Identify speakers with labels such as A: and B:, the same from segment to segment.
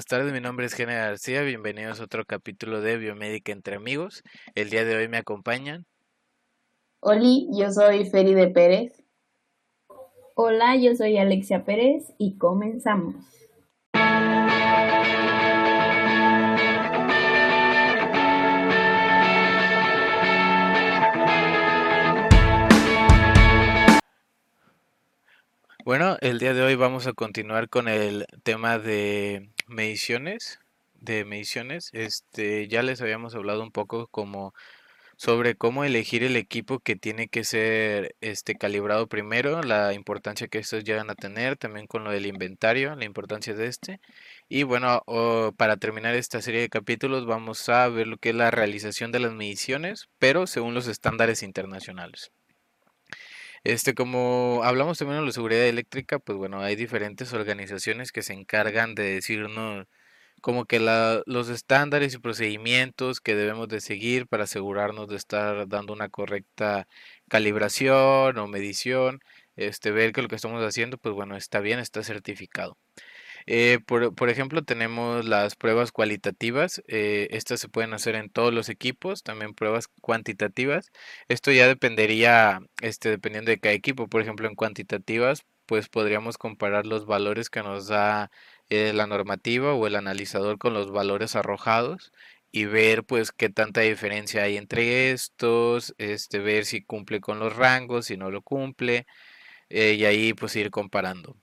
A: buenas tardes. Mi nombre es Gene García. Bienvenidos a otro capítulo de Biomédica entre amigos. El día de hoy me acompañan.
B: Oli, yo soy Feri de Pérez.
C: Hola, yo soy Alexia Pérez y comenzamos.
A: Bueno, el día de hoy vamos a continuar con el tema de mediciones, de mediciones. Este, ya les habíamos hablado un poco como sobre cómo elegir el equipo que tiene que ser este calibrado primero, la importancia que estos llegan a tener, también con lo del inventario, la importancia de este. Y bueno, para terminar esta serie de capítulos vamos a ver lo que es la realización de las mediciones, pero según los estándares internacionales. Este, como hablamos también de la seguridad eléctrica, pues bueno, hay diferentes organizaciones que se encargan de decirnos como que la, los estándares y procedimientos que debemos de seguir para asegurarnos de estar dando una correcta calibración o medición, este, ver que lo que estamos haciendo, pues bueno, está bien, está certificado. Eh, por, por, ejemplo, tenemos las pruebas cualitativas. Eh, estas se pueden hacer en todos los equipos, también pruebas cuantitativas. Esto ya dependería, este, dependiendo de cada equipo. Por ejemplo, en cuantitativas, pues podríamos comparar los valores que nos da eh, la normativa o el analizador con los valores arrojados y ver pues qué tanta diferencia hay entre estos, este, ver si cumple con los rangos, si no lo cumple, y ahí pues ir comparando.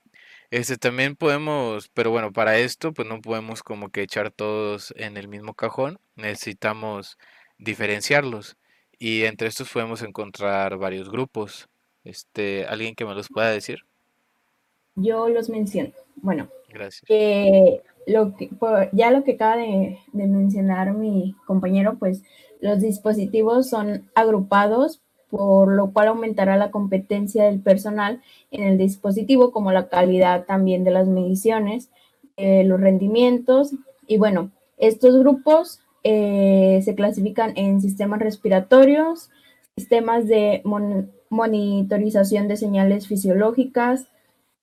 A: Este también podemos, pero bueno, para esto pues no podemos como que echar todos en el mismo cajón, necesitamos diferenciarlos y entre estos podemos encontrar varios grupos. Este, ¿alguien que me los pueda decir?
C: Yo los menciono. Bueno,
A: gracias.
C: Eh, lo que, ya lo que acaba de, de mencionar mi compañero, pues los dispositivos son agrupados por lo cual aumentará la competencia del personal en el dispositivo, como la calidad también de las mediciones, eh, los rendimientos. Y bueno, estos grupos eh, se clasifican en sistemas respiratorios, sistemas de monitorización de señales fisiológicas,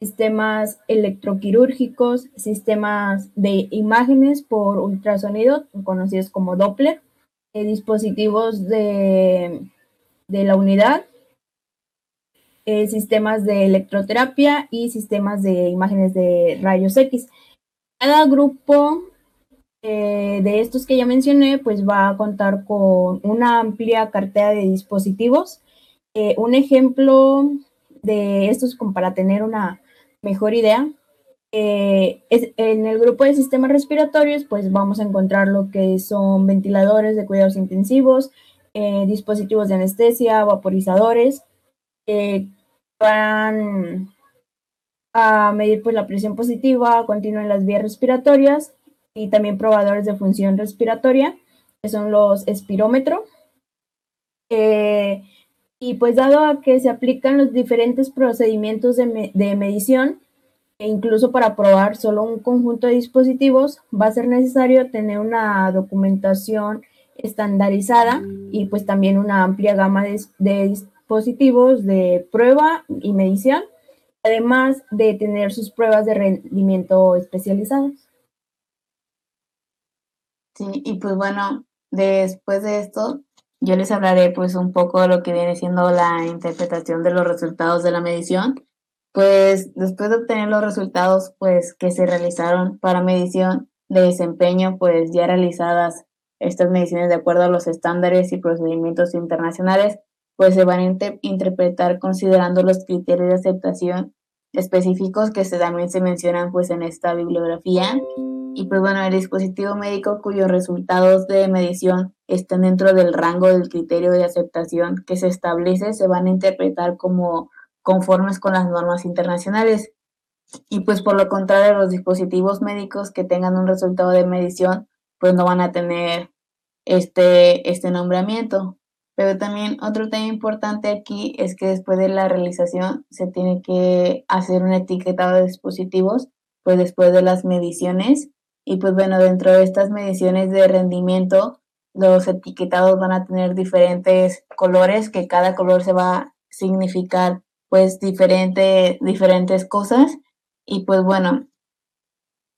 C: sistemas electroquirúrgicos, sistemas de imágenes por ultrasonido, conocidos como Doppler, eh, dispositivos de de la unidad, eh, sistemas de electroterapia y sistemas de imágenes de rayos X. Cada grupo eh, de estos que ya mencioné, pues va a contar con una amplia cartera de dispositivos. Eh, un ejemplo de estos, como para tener una mejor idea, es, en el grupo de sistemas respiratorios, pues vamos a encontrar lo que son ventiladores de cuidados intensivos, eh, dispositivos de anestesia, vaporizadores, eh, van a medir pues, la presión positiva continua en las vías respiratorias y también probadores de función respiratoria, que son los espirómetros. Eh, y pues dado a que se aplican los diferentes procedimientos de, de medición, e incluso para probar solo un conjunto de dispositivos, va a ser necesario tener una documentación estandarizada y pues también una amplia gama de, dispositivos de prueba y medición, además de tener sus pruebas de rendimiento especializadas.
B: Sí, y pues bueno, después de esto, yo les hablaré pues un poco de lo que viene siendo la interpretación de los resultados de la medición. Pues después de obtener los resultados pues que se realizaron para medición de desempeño pues ya realizadas estas mediciones de acuerdo a los estándares y procedimientos internacionales, pues se van a interpretar considerando los criterios de aceptación específicos que se, también se mencionan pues en esta bibliografía. Y pues bueno, el dispositivo médico cuyos resultados de medición estén dentro del rango del criterio de aceptación que se establece se van a interpretar como conformes con las normas internacionales. Y pues por lo contrario, los dispositivos médicos que tengan un resultado de medición pues no van a tener este, este nombramiento. Pero también otro tema importante aquí es que después de la realización se tiene que hacer un etiquetado de dispositivos, pues después de las mediciones. Y pues bueno, dentro de estas mediciones de rendimiento, los etiquetados van a tener diferentes colores, que cada color se va a significar pues diferente, diferentes cosas. Y pues bueno,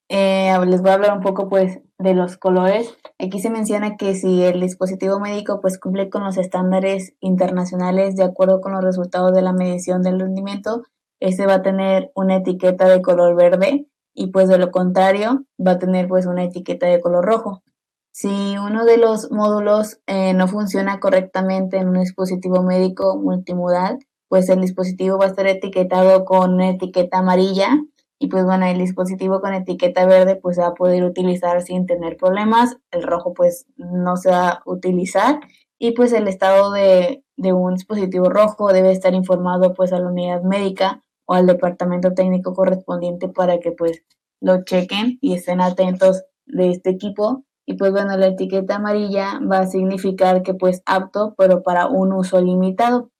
B: eh, les voy a hablar un poco pues de los colores. Aquí se menciona que si el dispositivo médico pues cumple con los estándares internacionales de acuerdo con los resultados de la medición del rendimiento, este va a tener una etiqueta de color verde y pues de lo contrario va a tener pues una etiqueta de color rojo. Si uno de los módulos eh, no funciona correctamente en un dispositivo médico multimodal, pues el dispositivo va a estar etiquetado con una etiqueta amarilla y pues bueno, el dispositivo con etiqueta verde pues se va a poder utilizar sin tener problemas, el rojo pues no se va a utilizar y pues el estado de, de un dispositivo rojo debe estar informado pues a la unidad médica o al departamento técnico correspondiente para que pues lo chequen y estén atentos de este equipo. Y pues bueno, la etiqueta amarilla va a significar que pues apto, pero para un uso limitado.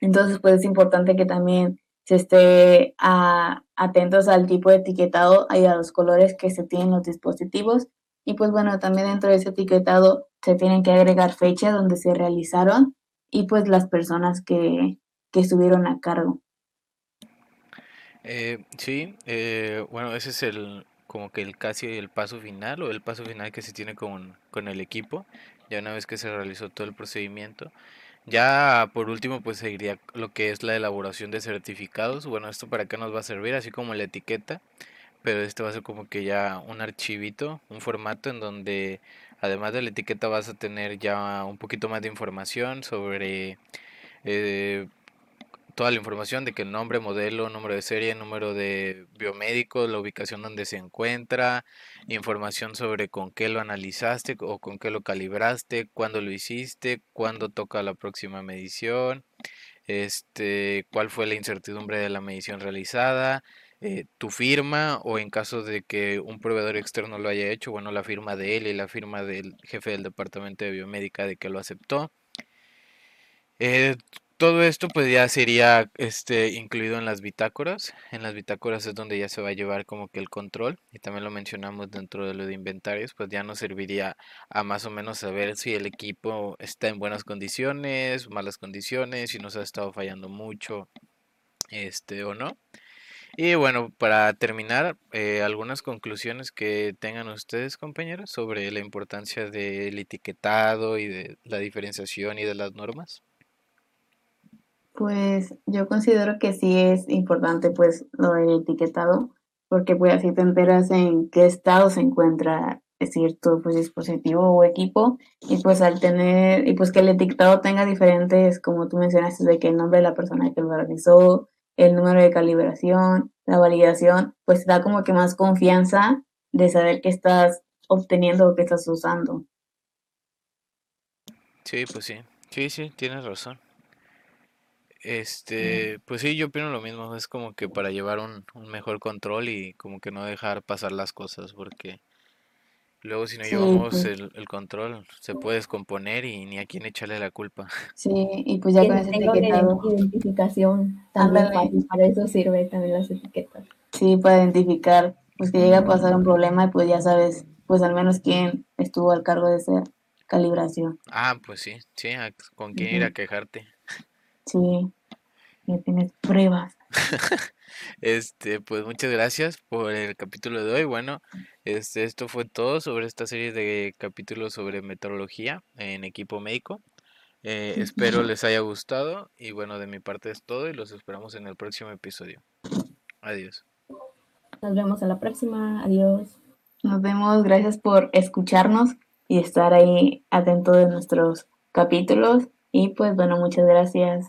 B: Entonces pues es importante que también se esté atentos al tipo de etiquetado y a los colores que se tienen los dispositivos. Y pues bueno, también dentro de ese etiquetado se tienen que agregar fechas donde se realizaron y pues las personas que, que estuvieron a cargo.
A: Eh, sí, eh, bueno, ese es el como que el casi el paso final o el paso final que se tiene con, con el equipo, ya una vez que se realizó todo el procedimiento. Ya por último, pues seguiría lo que es la elaboración de certificados. Bueno, esto para qué nos va a servir, así como la etiqueta, pero este va a ser como que ya un archivito, un formato en donde además de la etiqueta vas a tener ya un poquito más de información sobre eh, toda la información de que el nombre, modelo, número de serie, número de biomédico, la ubicación donde se encuentra, información sobre con qué lo analizaste o con qué lo calibraste, cuándo lo hiciste, cuándo toca la próxima medición, este, cuál fue la incertidumbre de la medición realizada, eh, tu firma o en caso de que un proveedor externo lo haya hecho, bueno, la firma de él y la firma del jefe del departamento de biomédica de que lo aceptó. Eh, todo esto pues ya sería este incluido en las bitácoras. En las bitácoras es donde ya se va a llevar como que el control y también lo mencionamos dentro de lo de inventarios, pues ya nos serviría a más o menos saber si el equipo está en buenas condiciones, malas condiciones, si nos ha estado fallando mucho este o no. Y bueno, para terminar, eh, algunas conclusiones que tengan ustedes, compañeros, sobre la importancia del etiquetado y de la diferenciación y de las normas.
B: Pues yo considero que sí es importante pues lo del etiquetado, porque pues así te enteras en qué estado se encuentra cierto pues, dispositivo o equipo y pues al tener y pues que el etiquetado tenga diferentes como tú mencionaste de que el nombre de la persona que lo realizó el número de calibración la validación pues da como que más confianza de saber qué estás obteniendo o qué estás usando.
A: Sí pues sí. Sí sí tienes razón este, pues sí, yo opino lo mismo, es como que para llevar un, mejor control y como que no dejar pasar las cosas, porque luego si no llevamos pues. el, control se puede descomponer y ni a quién echarle la culpa.
B: Sí, y pues ya con ese etiquetado.
C: identificación también para eso sirve también las etiquetas.
B: Sí, para identificar, pues que llega a pasar un problema y pues ya sabes, pues al menos quién estuvo al cargo de esa calibración.
A: Ah, pues sí, sí, con quién ir a quejarte.
B: Sí, ya tienes pruebas.
A: Este, pues muchas gracias por el capítulo de hoy. Bueno, este, esto fue todo sobre esta serie de capítulos sobre meteorología en equipo médico. Eh, espero les haya gustado y bueno, de mi parte es todo y los esperamos en el próximo episodio. Adiós.
C: Nos vemos a la próxima. Adiós.
B: Nos vemos. Gracias por escucharnos y estar ahí atento de nuestros capítulos. Y pues bueno, muchas gracias.